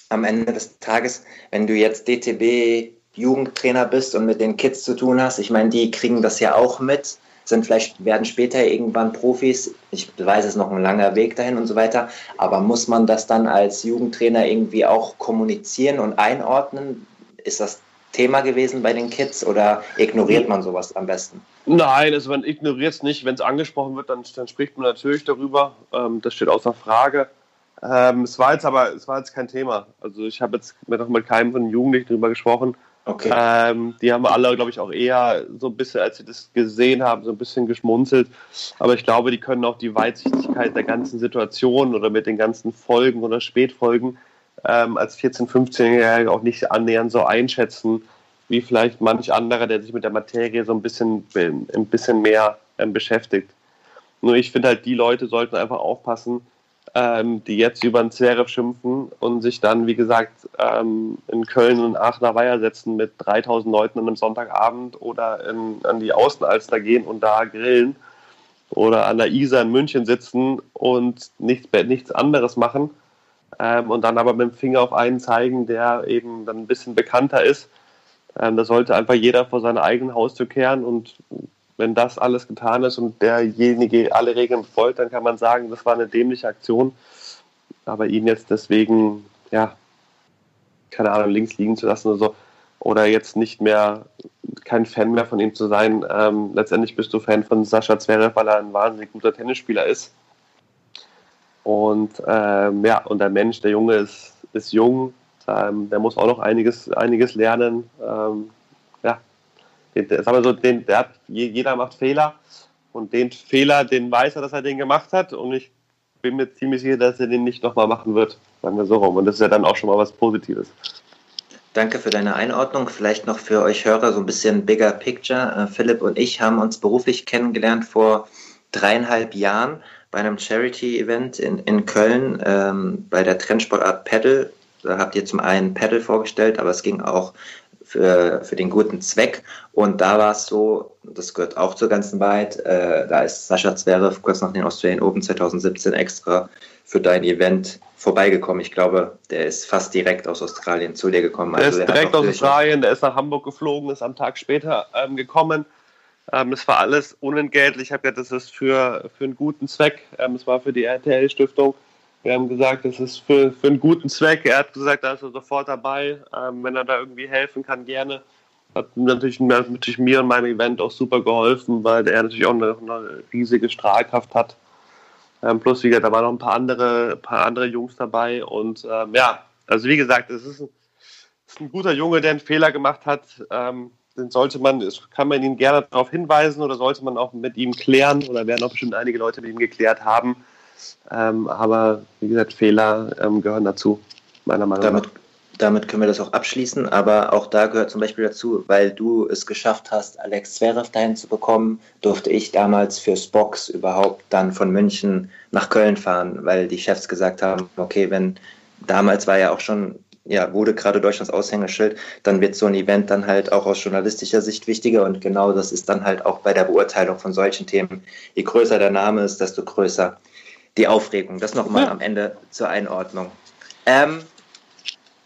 am Ende des Tages, wenn du jetzt DTB Jugendtrainer bist und mit den Kids zu tun hast, ich meine, die kriegen das ja auch mit sind vielleicht, werden später irgendwann Profis. Ich weiß, es ist noch ein langer Weg dahin und so weiter. Aber muss man das dann als Jugendtrainer irgendwie auch kommunizieren und einordnen? Ist das Thema gewesen bei den Kids oder ignoriert man sowas am besten? Nein, also man ignoriert es nicht. Wenn es angesprochen wird, dann, dann, spricht man natürlich darüber. Ähm, das steht außer Frage. Ähm, es war jetzt aber es war jetzt kein Thema. Also ich habe jetzt noch mit keinem von den Jugendlichen darüber gesprochen. Okay. Ähm, die haben alle, glaube ich, auch eher so ein bisschen, als sie das gesehen haben, so ein bisschen geschmunzelt. Aber ich glaube, die können auch die Weitsichtigkeit der ganzen Situation oder mit den ganzen Folgen oder Spätfolgen ähm, als 14-, 15-Jährige auch nicht annähernd so einschätzen, wie vielleicht manch anderer, der sich mit der Materie so ein bisschen, ein bisschen mehr ähm, beschäftigt. Nur ich finde halt, die Leute sollten einfach aufpassen, ähm, die jetzt über den Zverev schimpfen und sich dann, wie gesagt, ähm, in Köln und Aachener Weiher setzen mit 3000 Leuten an einem Sonntagabend oder in, an die Außenalster gehen und da grillen oder an der Isar in München sitzen und nichts, nichts anderes machen ähm, und dann aber mit dem Finger auf einen zeigen, der eben dann ein bisschen bekannter ist, Ähm, da sollte einfach jeder vor seiner eigenen Haustür kehren und wenn das alles getan ist und derjenige alle Regeln befolgt, dann kann man sagen, das war eine dämliche Aktion. Aber ihn jetzt deswegen, ja, keine Ahnung, links liegen zu lassen oder so, oder jetzt nicht mehr kein Fan mehr von ihm zu sein. Ähm, letztendlich bist du Fan von Sascha Zverev, weil er ein wahnsinnig guter Tennisspieler ist. Und ähm, ja, und der Mensch, der Junge ist, ist jung, ähm, der muss auch noch einiges, einiges lernen. Ähm, den, sagen wir so, den, der hat, jeder macht Fehler und den Fehler, den weiß er, dass er den gemacht hat und ich bin mir ziemlich sicher, dass er den nicht nochmal machen wird, sagen wir so rum. Und das ist ja dann auch schon mal was Positives. Danke für deine Einordnung. Vielleicht noch für euch Hörer so ein bisschen bigger picture. Äh, Philipp und ich haben uns beruflich kennengelernt vor dreieinhalb Jahren bei einem Charity-Event in, in Köln ähm, bei der Trendsportart Paddle. Da habt ihr zum einen Paddle vorgestellt, aber es ging auch für, für den guten Zweck. Und da war es so, das gehört auch zur ganzen Wahrheit, äh, da ist Sascha Zverev kurz nach den Australian Open 2017 extra für dein Event vorbeigekommen. Ich glaube, der ist fast direkt aus Australien zu dir gekommen. Also der ist direkt aus Australien, der ist nach Hamburg geflogen, ist am Tag später ähm, gekommen. Ähm, es war alles unentgeltlich. Ich habe gesagt, das ist für, für einen guten Zweck. Ähm, es war für die RTL-Stiftung. Wir haben gesagt, das ist für, für einen guten Zweck. Er hat gesagt, da ist er sofort dabei. Ähm, wenn er da irgendwie helfen kann, gerne. Hat natürlich, natürlich mir und meinem Event auch super geholfen, weil er natürlich auch eine, eine riesige Strahlkraft hat. Ähm, plus, wie gesagt, da waren noch ein paar andere, paar andere Jungs dabei. Und ähm, ja, also wie gesagt, es ist ein, ist ein, guter Junge, der einen Fehler gemacht hat. Ähm, den sollte man, kann man ihn gerne darauf hinweisen oder sollte man auch mit ihm klären oder werden auch bestimmt einige Leute mit ihm geklärt haben. Ähm, aber wie gesagt, Fehler ähm, gehören dazu, meiner Meinung damit, nach. Damit können wir das auch abschließen, aber auch da gehört zum Beispiel dazu, weil du es geschafft hast, Alex Zverev dahin zu bekommen, durfte ich damals fürs Box überhaupt dann von München nach Köln fahren, weil die Chefs gesagt haben, okay, wenn damals war ja auch schon ja, wurde gerade Deutschlands Aushängeschild, dann wird so ein Event dann halt auch aus journalistischer Sicht wichtiger und genau das ist dann halt auch bei der Beurteilung von solchen Themen. Je größer der Name ist, desto größer die Aufregung. Das nochmal ja. am Ende zur Einordnung. Ähm,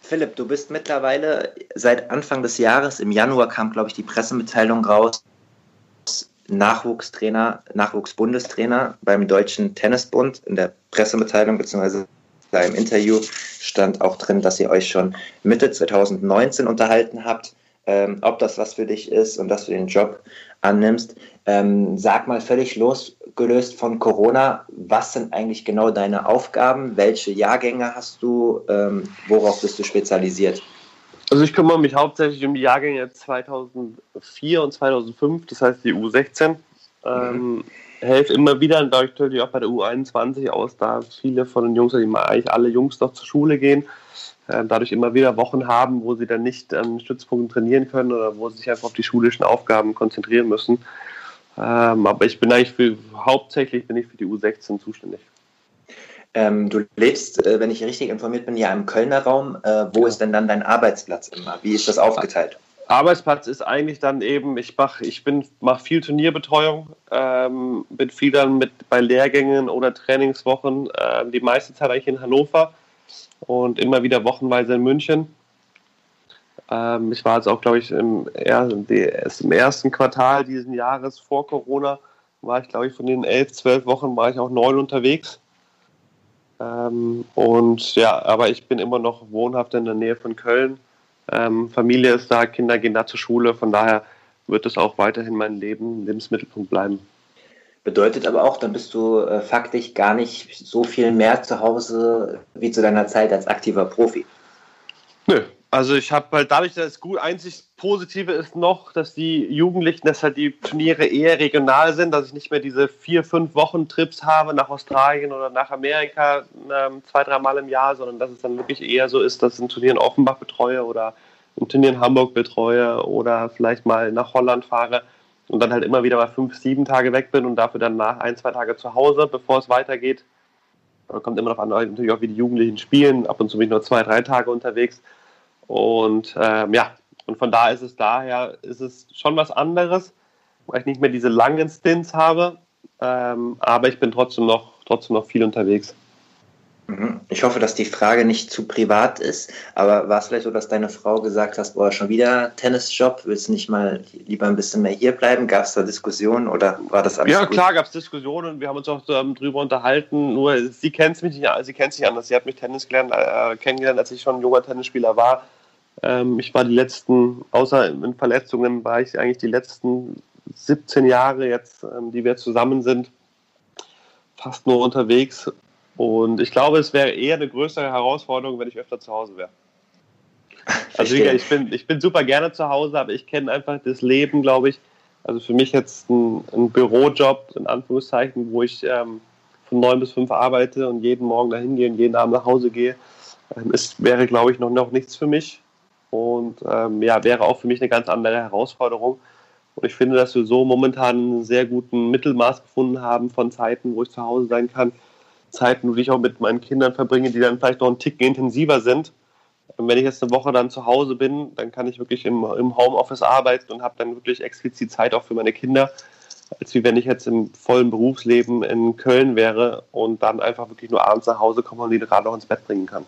Philipp, du bist mittlerweile seit Anfang des Jahres, im Januar kam, glaube ich, die Pressemitteilung raus, Nachwuchstrainer, Nachwuchsbundestrainer beim Deutschen Tennisbund. In der Pressemitteilung bzw. im Interview stand auch drin, dass ihr euch schon Mitte 2019 unterhalten habt, ähm, ob das was für dich ist und dass du den Job annimmst. Ähm, sag mal völlig losgelöst von Corona, was sind eigentlich genau deine Aufgaben? Welche Jahrgänge hast du? Ähm, worauf bist du spezialisiert? Also ich kümmere mich hauptsächlich um die Jahrgänge 2004 und 2005, das heißt die U16. Mhm. Ähm, helfe immer wieder, und dadurch natürlich auch bei der U21 aus, da viele von den Jungs, die eigentlich alle Jungs noch zur Schule gehen, dadurch immer wieder Wochen haben, wo sie dann nicht an Stützpunkten trainieren können oder wo sie sich einfach auf die schulischen Aufgaben konzentrieren müssen. Ähm, aber ich bin eigentlich für, hauptsächlich bin ich für die U16 zuständig. Ähm, du lebst, äh, wenn ich richtig informiert bin, ja im Kölner Raum. Äh, wo ja. ist denn dann dein Arbeitsplatz immer? Wie ist das aufgeteilt? Arbeitsplatz ist eigentlich dann eben, ich mache ich mach viel Turnierbetreuung, ähm, bin viel dann mit bei Lehrgängen oder Trainingswochen, äh, die meiste Zeit eigentlich in Hannover und immer wieder wochenweise in München. Ähm, ich war jetzt auch, glaube ich, im, im, ersten Quartal dieses Jahres vor Corona, war ich, glaube ich, von den elf, zwölf Wochen war ich auch neun unterwegs. Ähm, und ja, aber ich bin immer noch wohnhaft in der Nähe von Köln. Ähm, Familie ist da, Kinder gehen da zur Schule, von daher wird es auch weiterhin mein Leben, Lebensmittelpunkt bleiben. Bedeutet aber auch, dann bist du äh, faktisch gar nicht so viel mehr zu Hause wie zu deiner Zeit als aktiver Profi. Nö, also ich habe halt dadurch, dass es gut einzig Positive ist noch, dass die Jugendlichen, dass halt die Turniere eher regional sind, dass ich nicht mehr diese vier, fünf Wochen Trips habe nach Australien oder nach Amerika ähm, zwei, dreimal im Jahr, sondern dass es dann wirklich eher so ist, dass ich ein Turnier in Offenbach betreue oder ein Turnier in Hamburg betreue oder vielleicht mal nach Holland fahre und dann halt immer wieder mal fünf, sieben Tage weg bin und dafür dann nach ein, zwei Tage zu Hause, bevor es weitergeht. Kommt immer noch an, natürlich auch wie die Jugendlichen spielen. Ab und zu bin ich nur zwei, drei Tage unterwegs. Und ähm, ja, und von da ist es daher, ist es schon was anderes, weil ich nicht mehr diese langen Stints habe. Ähm, aber ich bin trotzdem noch, trotzdem noch viel unterwegs. Mhm. Ich hoffe, dass die Frage nicht zu privat ist, aber war es vielleicht so, dass deine Frau gesagt hast, boah, schon wieder Tennisjob, willst du nicht mal lieber ein bisschen mehr hier bleiben? Gab es da Diskussionen oder war das alles Ja, gut? klar gab es Diskussionen und wir haben uns auch ähm, drüber unterhalten, nur sie kennt mich nicht, sie kennt sich anders. Sie hat mich Tennis gelernt, äh, kennengelernt, als ich schon ein junger Tennisspieler war. Ähm, ich war die letzten, außer in Verletzungen, war ich eigentlich die letzten 17 Jahre jetzt, ähm, die wir zusammen sind, fast nur unterwegs und ich glaube, es wäre eher eine größere Herausforderung, wenn ich öfter zu Hause wäre. Also ich bin, ich bin super gerne zu Hause, aber ich kenne einfach das Leben, glaube ich. Also für mich jetzt ein, ein Bürojob, in Anführungszeichen, wo ich ähm, von neun bis fünf arbeite und jeden Morgen dahin gehe und jeden Abend nach Hause gehe, ähm, ist, wäre, glaube ich, noch, noch nichts für mich. Und ähm, ja, wäre auch für mich eine ganz andere Herausforderung. Und ich finde, dass wir so momentan einen sehr guten Mittelmaß gefunden haben von Zeiten, wo ich zu Hause sein kann, Zeiten, die ich auch mit meinen Kindern verbringe, die dann vielleicht noch einen Ticken intensiver sind. Und wenn ich jetzt eine Woche dann zu Hause bin, dann kann ich wirklich im, im Homeoffice arbeiten und habe dann wirklich explizit Zeit auch für meine Kinder, als wie wenn ich jetzt im vollen Berufsleben in Köln wäre und dann einfach wirklich nur abends nach Hause komme und die gerade noch ins Bett bringen kann.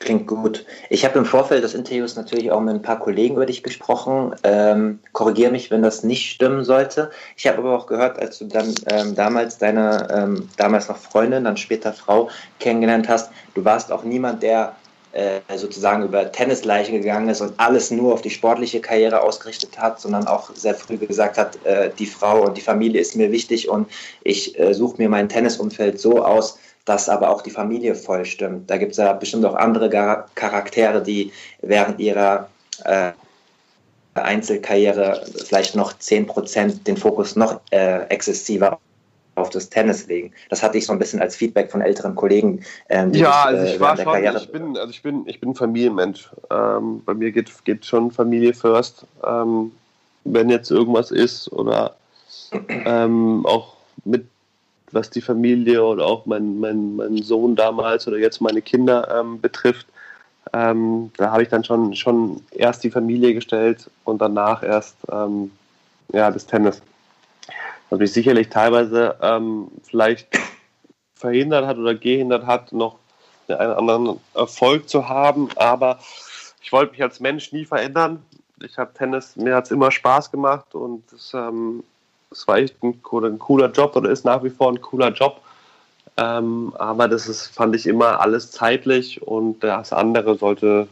Klingt gut. Ich habe im Vorfeld des Interviews natürlich auch mit ein paar Kollegen über dich gesprochen. Ähm, Korrigiere mich, wenn das nicht stimmen sollte. Ich habe aber auch gehört, als du dann ähm, damals deine, ähm, damals noch Freundin, dann später Frau kennengelernt hast, du warst auch niemand, der äh, sozusagen über Tennisleichen gegangen ist und alles nur auf die sportliche Karriere ausgerichtet hat, sondern auch sehr früh gesagt hat, äh, die Frau und die Familie ist mir wichtig und ich äh, suche mir mein Tennisumfeld so aus, dass aber auch die Familie voll stimmt. Da gibt es ja bestimmt auch andere Charaktere, die während ihrer äh, Einzelkarriere vielleicht noch 10% den Fokus noch äh, exzessiver auf das Tennis legen. Das hatte ich so ein bisschen als Feedback von älteren Kollegen. Ähm, ja, also ich äh, war schon, Karriere ich bin, also ich bin, ich bin Familienmensch. Ähm, bei mir geht, geht schon Familie first. Ähm, wenn jetzt irgendwas ist oder ähm, auch mit was die Familie oder auch mein, mein, mein Sohn damals oder jetzt meine Kinder ähm, betrifft, ähm, da habe ich dann schon, schon erst die Familie gestellt und danach erst ähm, ja, das Tennis. Was mich sicherlich teilweise ähm, vielleicht verhindert hat oder gehindert hat, noch einen anderen Erfolg zu haben, aber ich wollte mich als Mensch nie verändern. Ich habe Tennis, mir hat es immer Spaß gemacht und es ähm, es war echt ein, ein, cooler Job oder ist nach wie vor ein cooler Job. Ähm, aber das ist, fand ich immer alles zeitlich und das andere sollte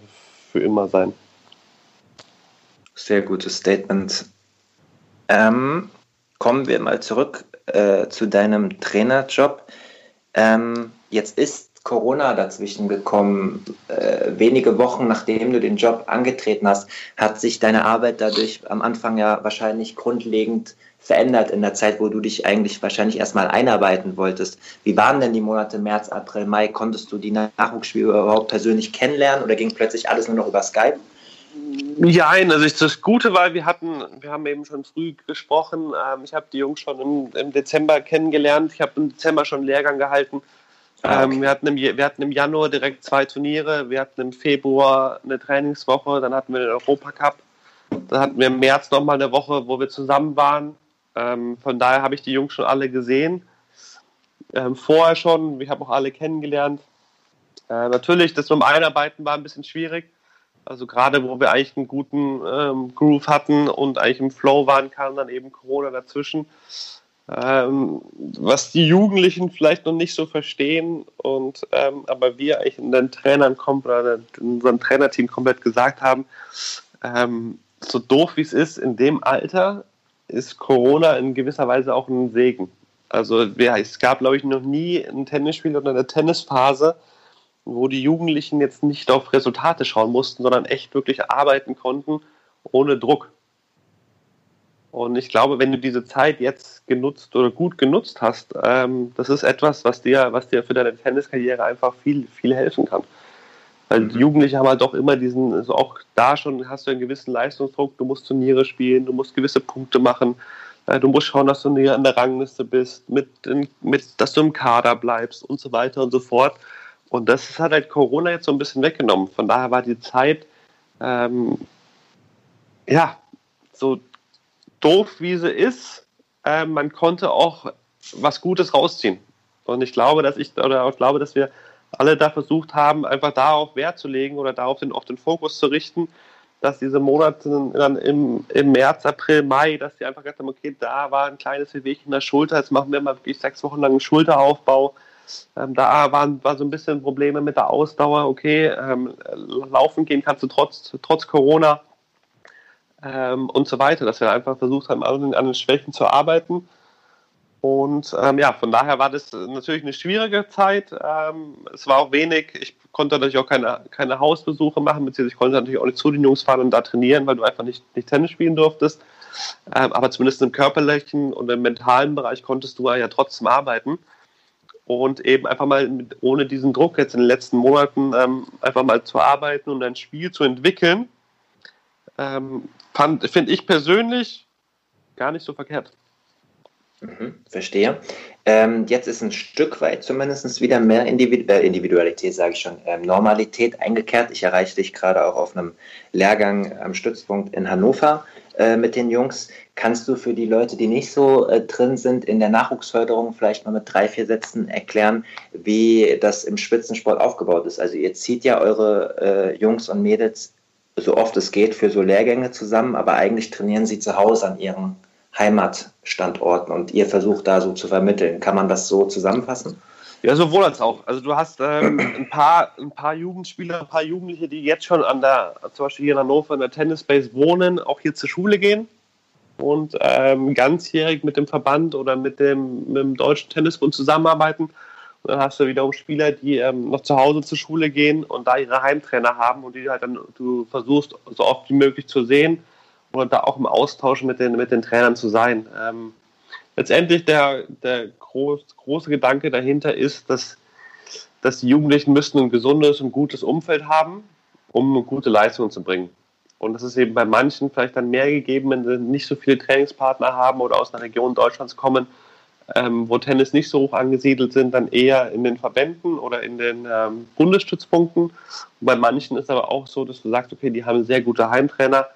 für immer sein. Sehr gutes Statement. Ähm, kommen wir mal zurück äh, zu deinem Trainerjob. Ähm, jetzt ist Corona dazwischen gekommen. Äh, wenige Wochen nachdem du den Job angetreten hast, hat sich deine Arbeit dadurch am Anfang ja wahrscheinlich grundlegend verändert in der Zeit, wo du dich eigentlich wahrscheinlich erstmal einarbeiten wolltest. Wie waren denn die Monate März, April, Mai? Konntest du die Nachwuchsspieler überhaupt persönlich kennenlernen oder ging plötzlich alles nur noch über Skype? Ja, also ich, das Gute war, wir hatten, wir haben eben schon früh gesprochen. Ähm, ich habe die Jungs schon im, im Dezember kennengelernt. Ich habe im Dezember schon einen Lehrgang gehalten. Ah, ähm, okay. wir, hatten im, wir hatten im Januar direkt zwei Turniere, wir hatten im Februar eine Trainingswoche, dann hatten wir den Europacup, dann hatten wir im März nochmal eine Woche, wo wir zusammen waren. Ähm, von daher habe ich die Jungs schon alle gesehen. Ähm, vorher schon, ich habe auch alle kennengelernt. Äh, natürlich, das dem Einarbeiten war ein bisschen schwierig. Also gerade wo wir eigentlich einen guten ähm, Groove hatten und eigentlich im Flow waren, kam dann eben Corona dazwischen ähm, was die Jugendlichen vielleicht noch nicht so verstehen und ähm, aber wir eigentlich in den Trainern oder unserem Trainerteam komplett gesagt haben, ähm, so doof wie es ist, in dem Alter ist Corona in gewisser Weise auch ein Segen. Also es gab, glaube ich, noch nie ein Tennisspiel oder eine Tennisphase, wo die Jugendlichen jetzt nicht auf Resultate schauen mussten, sondern echt wirklich arbeiten konnten ohne Druck. Und ich glaube, wenn du diese Zeit jetzt genutzt oder gut genutzt hast, ähm, das ist etwas, was dir, was dir für deine Tenniskarriere einfach viel, viel helfen kann. Weil mhm. Jugendliche haben halt doch immer diesen, also auch da schon hast du einen gewissen Leistungsdruck, du musst Turniere spielen, du musst gewisse Punkte machen, äh, du musst schauen, dass du näher an der Rangliste bist, mit, mit, dass du im Kader bleibst und so weiter und so fort. Und das hat halt Corona jetzt so ein bisschen weggenommen. Von daher war die Zeit, ähm, ja, so doof wie sie ist, äh, man konnte auch was Gutes rausziehen. Und ich glaube, dass ich oder auch glaube, dass wir alle da versucht haben, einfach darauf Wert zu legen oder darauf den, auf den Fokus zu richten, dass diese Monate dann im, im März, April, Mai, dass die einfach gesagt haben, okay, da war ein kleines Wehwehchen in der Schulter, jetzt machen wir mal wirklich sechs Wochen lang einen Schulteraufbau. Ähm, da waren, war so ein bisschen Probleme mit der Ausdauer, okay, ähm, laufen gehen kannst du trotz, trotz Corona ähm, und so weiter, dass wir einfach versucht haben, an den Schwächen zu arbeiten. Und ähm, ja, von daher war das natürlich eine schwierige Zeit. Ähm, es war auch wenig. Ich konnte natürlich auch keine, keine Hausbesuche machen, beziehungsweise ich konnte natürlich auch nicht zu den Jungs fahren und da trainieren, weil du einfach nicht, nicht Tennis spielen durftest. Ähm, aber zumindest im körperlichen und im mentalen Bereich konntest du ja trotzdem arbeiten. Und eben einfach mal mit, ohne diesen Druck jetzt in den letzten Monaten ähm, einfach mal zu arbeiten und ein Spiel zu entwickeln, ähm, finde ich persönlich gar nicht so verkehrt. Mhm, verstehe. Ähm, jetzt ist ein Stück weit zumindest wieder mehr Individu äh, Individualität, sage ich schon, ähm, Normalität eingekehrt. Ich erreiche dich gerade auch auf einem Lehrgang am Stützpunkt in Hannover äh, mit den Jungs. Kannst du für die Leute, die nicht so äh, drin sind in der Nachwuchsförderung, vielleicht mal mit drei, vier Sätzen erklären, wie das im Spitzensport aufgebaut ist? Also ihr zieht ja eure äh, Jungs und Mädels so oft es geht für so Lehrgänge zusammen, aber eigentlich trainieren sie zu Hause an ihren Heimatstandorten und ihr versucht da so zu vermitteln. Kann man das so zusammenfassen? Ja, sowohl als auch. Also du hast ähm, ein, paar, ein paar Jugendspieler, ein paar Jugendliche, die jetzt schon an der, zum Beispiel hier in Hannover in der Tennis Base wohnen, auch hier zur Schule gehen und ähm, ganzjährig mit dem Verband oder mit dem, mit dem Deutschen Tennisbund zusammenarbeiten. Und dann hast du wiederum Spieler, die ähm, noch zu Hause zur Schule gehen und da ihre Heimtrainer haben und die halt dann du versuchst so oft wie möglich zu sehen und da auch im Austausch mit den, mit den Trainern zu sein. Ähm, letztendlich der, der groß, große Gedanke dahinter ist, dass, dass die Jugendlichen müssen ein gesundes und gutes Umfeld haben, um gute Leistungen zu bringen. Und das ist eben bei manchen vielleicht dann mehr gegeben, wenn sie nicht so viele Trainingspartner haben oder aus einer Region Deutschlands kommen, ähm, wo Tennis nicht so hoch angesiedelt sind, dann eher in den Verbänden oder in den ähm, Bundesstützpunkten. Und bei manchen ist aber auch so, dass du sagst, okay, die haben sehr gute Heimtrainer,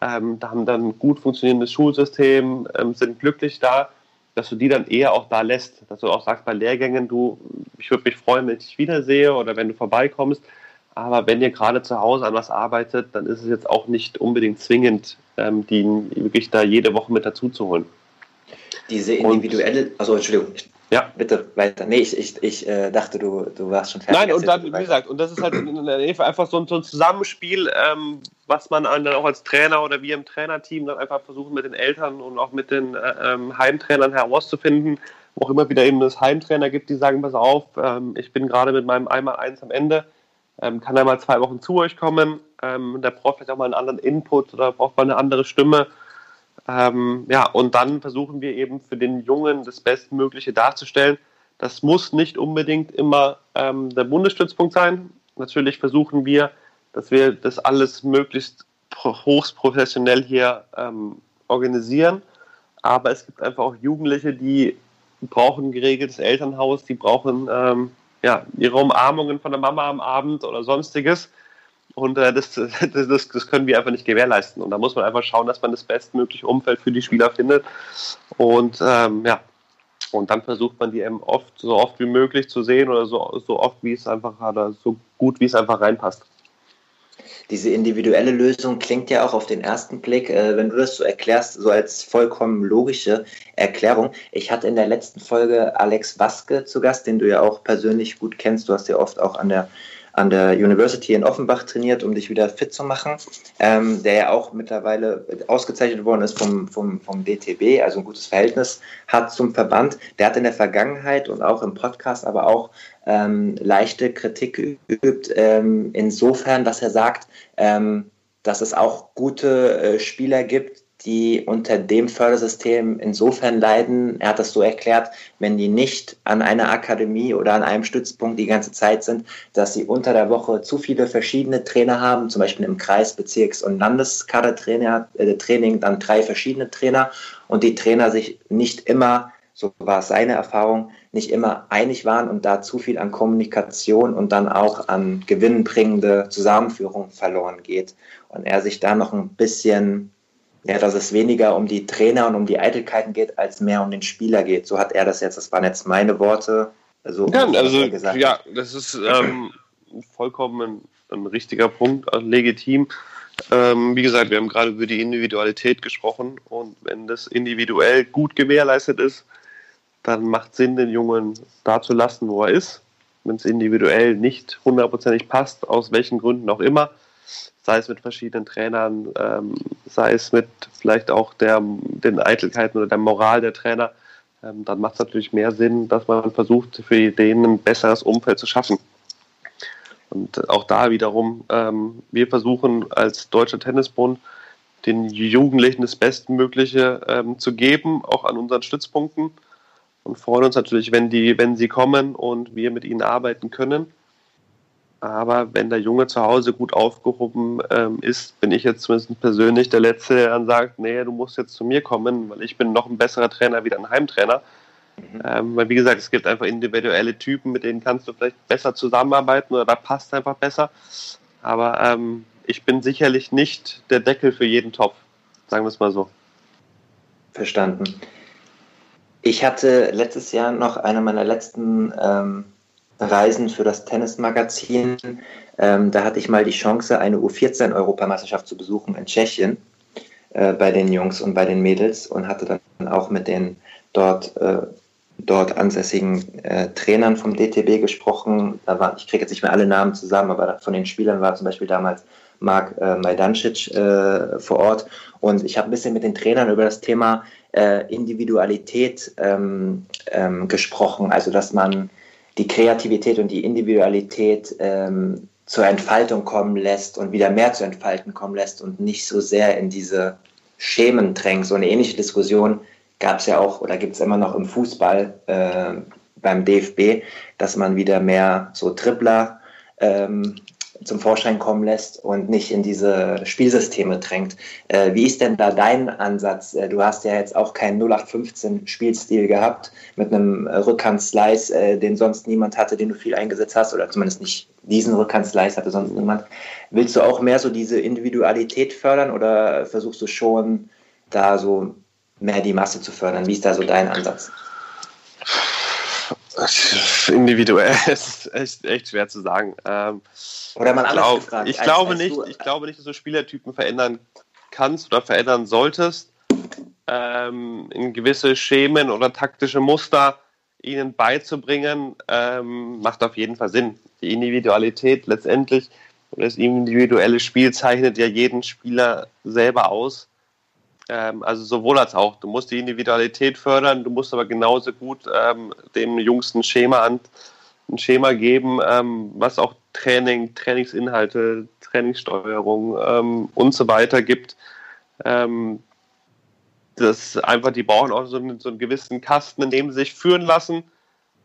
ähm, da haben dann ein gut funktionierendes Schulsystem, ähm, sind glücklich da, dass du die dann eher auch da lässt, dass du auch sagst bei Lehrgängen, du, ich würde mich freuen, wenn ich dich wiedersehe oder wenn du vorbeikommst, aber wenn ihr gerade zu Hause an was arbeitet, dann ist es jetzt auch nicht unbedingt zwingend, ähm, die wirklich da jede Woche mit dazu zu holen. Diese individuelle, also Entschuldigung, ja. Bitte weiter. Nee, ich, ich, ich äh, dachte, du, du warst schon fertig. Nein, und dann, wie gesagt, und das ist halt einfach so ein, so ein Zusammenspiel, ähm, was man dann auch als Trainer oder wir im Trainerteam dann einfach versuchen mit den Eltern und auch mit den äh, ähm, Heimtrainern herauszufinden, wo auch immer wieder eben es Heimtrainer gibt, die sagen, pass auf, ähm, ich bin gerade mit meinem einmal eins am Ende, ähm, kann er mal zwei Wochen zu euch kommen, ähm, der braucht vielleicht auch mal einen anderen Input oder braucht mal eine andere Stimme ähm, ja, und dann versuchen wir eben für den Jungen das Bestmögliche darzustellen. Das muss nicht unbedingt immer ähm, der Bundesstützpunkt sein. Natürlich versuchen wir, dass wir das alles möglichst hochprofessionell hier ähm, organisieren. Aber es gibt einfach auch Jugendliche, die brauchen ein geregeltes Elternhaus, die brauchen ähm, ja, ihre Umarmungen von der Mama am Abend oder sonstiges. Und äh, das, das, das, können wir einfach nicht gewährleisten. Und da muss man einfach schauen, dass man das bestmögliche Umfeld für die Spieler findet. Und ähm, ja, und dann versucht man die eben oft, so oft wie möglich zu sehen oder so, so oft wie es einfach oder so gut wie es einfach reinpasst. Diese individuelle Lösung klingt ja auch auf den ersten Blick, äh, wenn du das so erklärst, so als vollkommen logische Erklärung. Ich hatte in der letzten Folge Alex Waske zu Gast, den du ja auch persönlich gut kennst. Du hast ja oft auch an der an der University in Offenbach trainiert, um dich wieder fit zu machen, ähm, der ja auch mittlerweile ausgezeichnet worden ist vom, vom, vom DTB, also ein gutes Verhältnis hat zum Verband. Der hat in der Vergangenheit und auch im Podcast aber auch ähm, leichte Kritik geübt, ähm, insofern, dass er sagt, ähm, dass es auch gute äh, Spieler gibt, die unter dem Fördersystem insofern leiden, er hat das so erklärt, wenn die nicht an einer Akademie oder an einem Stützpunkt die ganze Zeit sind, dass sie unter der Woche zu viele verschiedene Trainer haben, zum Beispiel im Kreis, Bezirks- und Landeskadertraining, äh, dann drei verschiedene Trainer und die Trainer sich nicht immer, so war es seine Erfahrung, nicht immer einig waren und da zu viel an Kommunikation und dann auch an gewinnbringende Zusammenführung verloren geht. Und er sich da noch ein bisschen ja, dass es weniger um die Trainer und um die Eitelkeiten geht, als mehr um den Spieler geht. So hat er das jetzt, das waren jetzt meine Worte. So ja, also ja, das ist ähm, vollkommen ein, ein, richtiger Punkt, also legitim. Ähm, wie gesagt, wir haben gerade über die Individualität gesprochen und wenn das individuell gut gewährleistet ist, dann macht Sinn, den Jungen da zu lassen, wo er ist. Wenn es individuell nicht hundertprozentig passt, aus welchen Gründen auch immer, sei es mit verschiedenen Trainern, ähm, sei es mit vielleicht auch der, den Eitelkeiten oder der Moral der Trainer, ähm, dann macht es natürlich mehr Sinn, dass man versucht, für den ein besseres Umfeld zu schaffen. Und auch da wiederum, ähm, wir versuchen als Deutscher Tennisbund den Jugendlichen das Bestmögliche ähm, zu geben, auch an unseren Stützpunkten. Und freuen uns natürlich, wenn, die, wenn sie kommen und wir mit ihnen arbeiten können. Aber wenn der Junge zu Hause gut aufgehoben ähm, ist, bin ich jetzt zumindest persönlich der Letzte, der dann sagt, nee, du musst jetzt zu mir kommen, weil ich bin noch ein besserer Trainer wie dein Heimtrainer. Mhm. Ähm, weil wie gesagt, es gibt einfach individuelle Typen, mit denen kannst du vielleicht besser zusammenarbeiten oder da passt einfach besser. Aber ähm, ich bin sicherlich nicht der Deckel für jeden Topf, sagen wir es mal so. Verstanden. Ich hatte letztes Jahr noch eine meiner letzten ähm, Reisen für das Tennismagazin. Ähm, da hatte ich mal die Chance, eine U14-Europameisterschaft zu besuchen in Tschechien äh, bei den Jungs und bei den Mädels und hatte dann auch mit den dort äh, dort ansässigen äh, Trainern vom DTB gesprochen. Da war, ich kriege jetzt nicht mehr alle Namen zusammen, aber von den Spielern war zum Beispiel damals Marc äh, Majdancic äh, vor Ort. Und ich habe ein bisschen mit den Trainern über das Thema äh, Individualität ähm, ähm, gesprochen. Also, dass man die Kreativität und die Individualität ähm, zur Entfaltung kommen lässt und wieder mehr zur Entfalten kommen lässt und nicht so sehr in diese Schemen drängt. So eine ähnliche Diskussion gab es ja auch oder gibt es immer noch im Fußball äh, beim DFB, dass man wieder mehr so Tripler ähm, zum Vorschein kommen lässt und nicht in diese Spielsysteme drängt. Äh, wie ist denn da dein Ansatz? Äh, du hast ja jetzt auch keinen 0815-Spielstil gehabt mit einem Rückhand-Slice, äh, den sonst niemand hatte, den du viel eingesetzt hast, oder zumindest nicht diesen Rückhand-Slice hatte sonst niemand. Willst du auch mehr so diese Individualität fördern oder versuchst du schon da so mehr die Masse zu fördern? Wie ist da so dein Ansatz? Individuell *laughs* ist echt, echt schwer zu sagen. Ähm, oder mal anders glaub, gefragt. Ich, als, glaube als nicht, du, ich glaube nicht, dass du Spielertypen verändern kannst oder verändern solltest. Ähm, in gewisse Schemen oder taktische Muster ihnen beizubringen, ähm, macht auf jeden Fall Sinn. Die Individualität letztendlich und das individuelle Spiel zeichnet ja jeden Spieler selber aus. Ähm, also sowohl als auch. Du musst die Individualität fördern, du musst aber genauso gut ähm, dem Jungs ein Schema, an, ein Schema geben, ähm, was auch Training, Trainingsinhalte, Trainingssteuerung ähm, und so weiter gibt. Ähm, das einfach, die brauchen auch so einen, so einen gewissen Kasten, in dem sie sich führen lassen.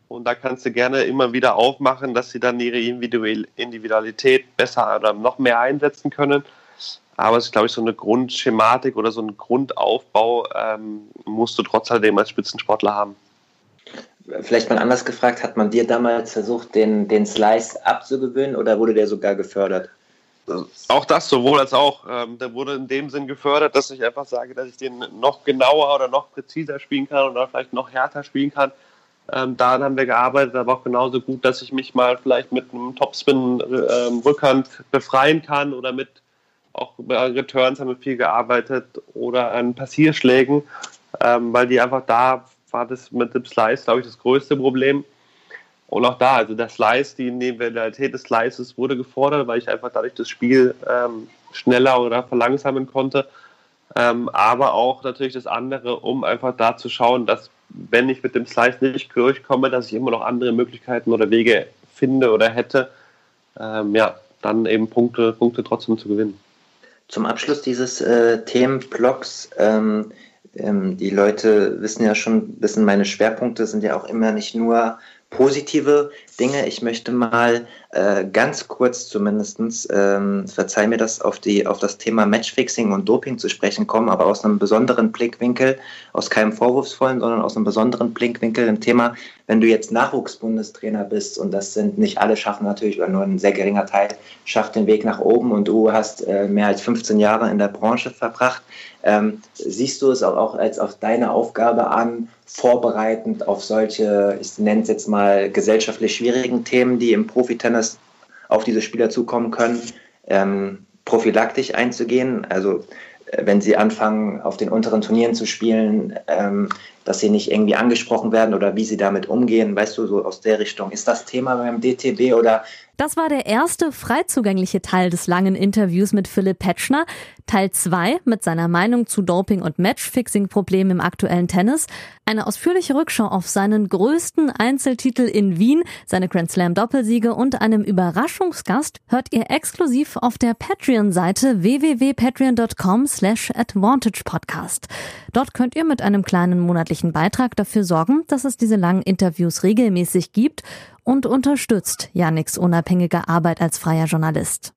Und da kannst du gerne immer wieder aufmachen, dass sie dann ihre Individualität besser oder noch mehr einsetzen können. Aber es ist, glaube ich, so eine Grundschematik oder so ein Grundaufbau ähm, musst du trotz alledem als Spitzensportler haben. Vielleicht mal anders gefragt, hat man dir damals versucht, den, den Slice abzugewöhnen oder wurde der sogar gefördert? Auch das, sowohl als auch. Ähm, der wurde in dem Sinn gefördert, dass ich einfach sage, dass ich den noch genauer oder noch präziser spielen kann oder vielleicht noch härter spielen kann. Ähm, daran haben wir gearbeitet, aber auch genauso gut, dass ich mich mal vielleicht mit einem Topspin ähm, befreien kann oder mit auch bei Returns haben wir viel gearbeitet oder an Passierschlägen, ähm, weil die einfach da war das mit dem Slice, glaube ich, das größte Problem. Und auch da, also der Slice, die Individualität des Slices wurde gefordert, weil ich einfach dadurch das Spiel ähm, schneller oder verlangsamen konnte. Ähm, aber auch natürlich das andere, um einfach da zu schauen, dass wenn ich mit dem Slice nicht durchkomme, dass ich immer noch andere Möglichkeiten oder Wege finde oder hätte, ähm, ja, dann eben Punkte, Punkte trotzdem zu gewinnen. Zum Abschluss dieses äh, Themenblocks, ähm, ähm, die Leute wissen ja schon, wissen, meine Schwerpunkte sind ja auch immer nicht nur positive Dinge. Ich möchte mal äh, ganz kurz zumindestens, ähm, verzeih mir das, auf, die, auf das Thema Matchfixing und Doping zu sprechen kommen, aber aus einem besonderen Blickwinkel, aus keinem vorwurfsvollen, sondern aus einem besonderen Blickwinkel im Thema, wenn du jetzt Nachwuchsbundestrainer bist und das sind nicht alle schaffen natürlich, oder nur ein sehr geringer Teil schafft den Weg nach oben und du hast äh, mehr als 15 Jahre in der Branche verbracht, Ähm, siehst du es auch, auch als auch deine Aufgabe an, vorbereitend auf solche, ich nenne es jetzt mal gesellschaftlich schwierigen Themen, die im Profitennis auf diese Spieler zukommen können, ähm, prophylaktisch einzugehen? Also äh, wenn sie anfangen, auf den unteren Turnieren zu spielen, ähm, dass sie nicht irgendwie angesprochen werden oder wie sie damit umgehen, weißt du, so aus der Richtung. Ist das Thema beim DTB oder das war der erste frei zugängliche Teil des langen Interviews mit Philipp Petschner. Teil 2 mit seiner Meinung zu Doping- und Matchfixing-Problemen im aktuellen Tennis. Eine ausführliche Rückschau auf seinen größten Einzeltitel in Wien, seine Grand Slam Doppelsiege und einem Überraschungsgast hört ihr exklusiv auf der Patreon-Seite www.patreon.com slash advantagepodcast. Dort könnt ihr mit einem kleinen monatlichen Beitrag dafür sorgen, dass es diese langen Interviews regelmäßig gibt und unterstützt Janiks unabhängige Arbeit als freier Journalist.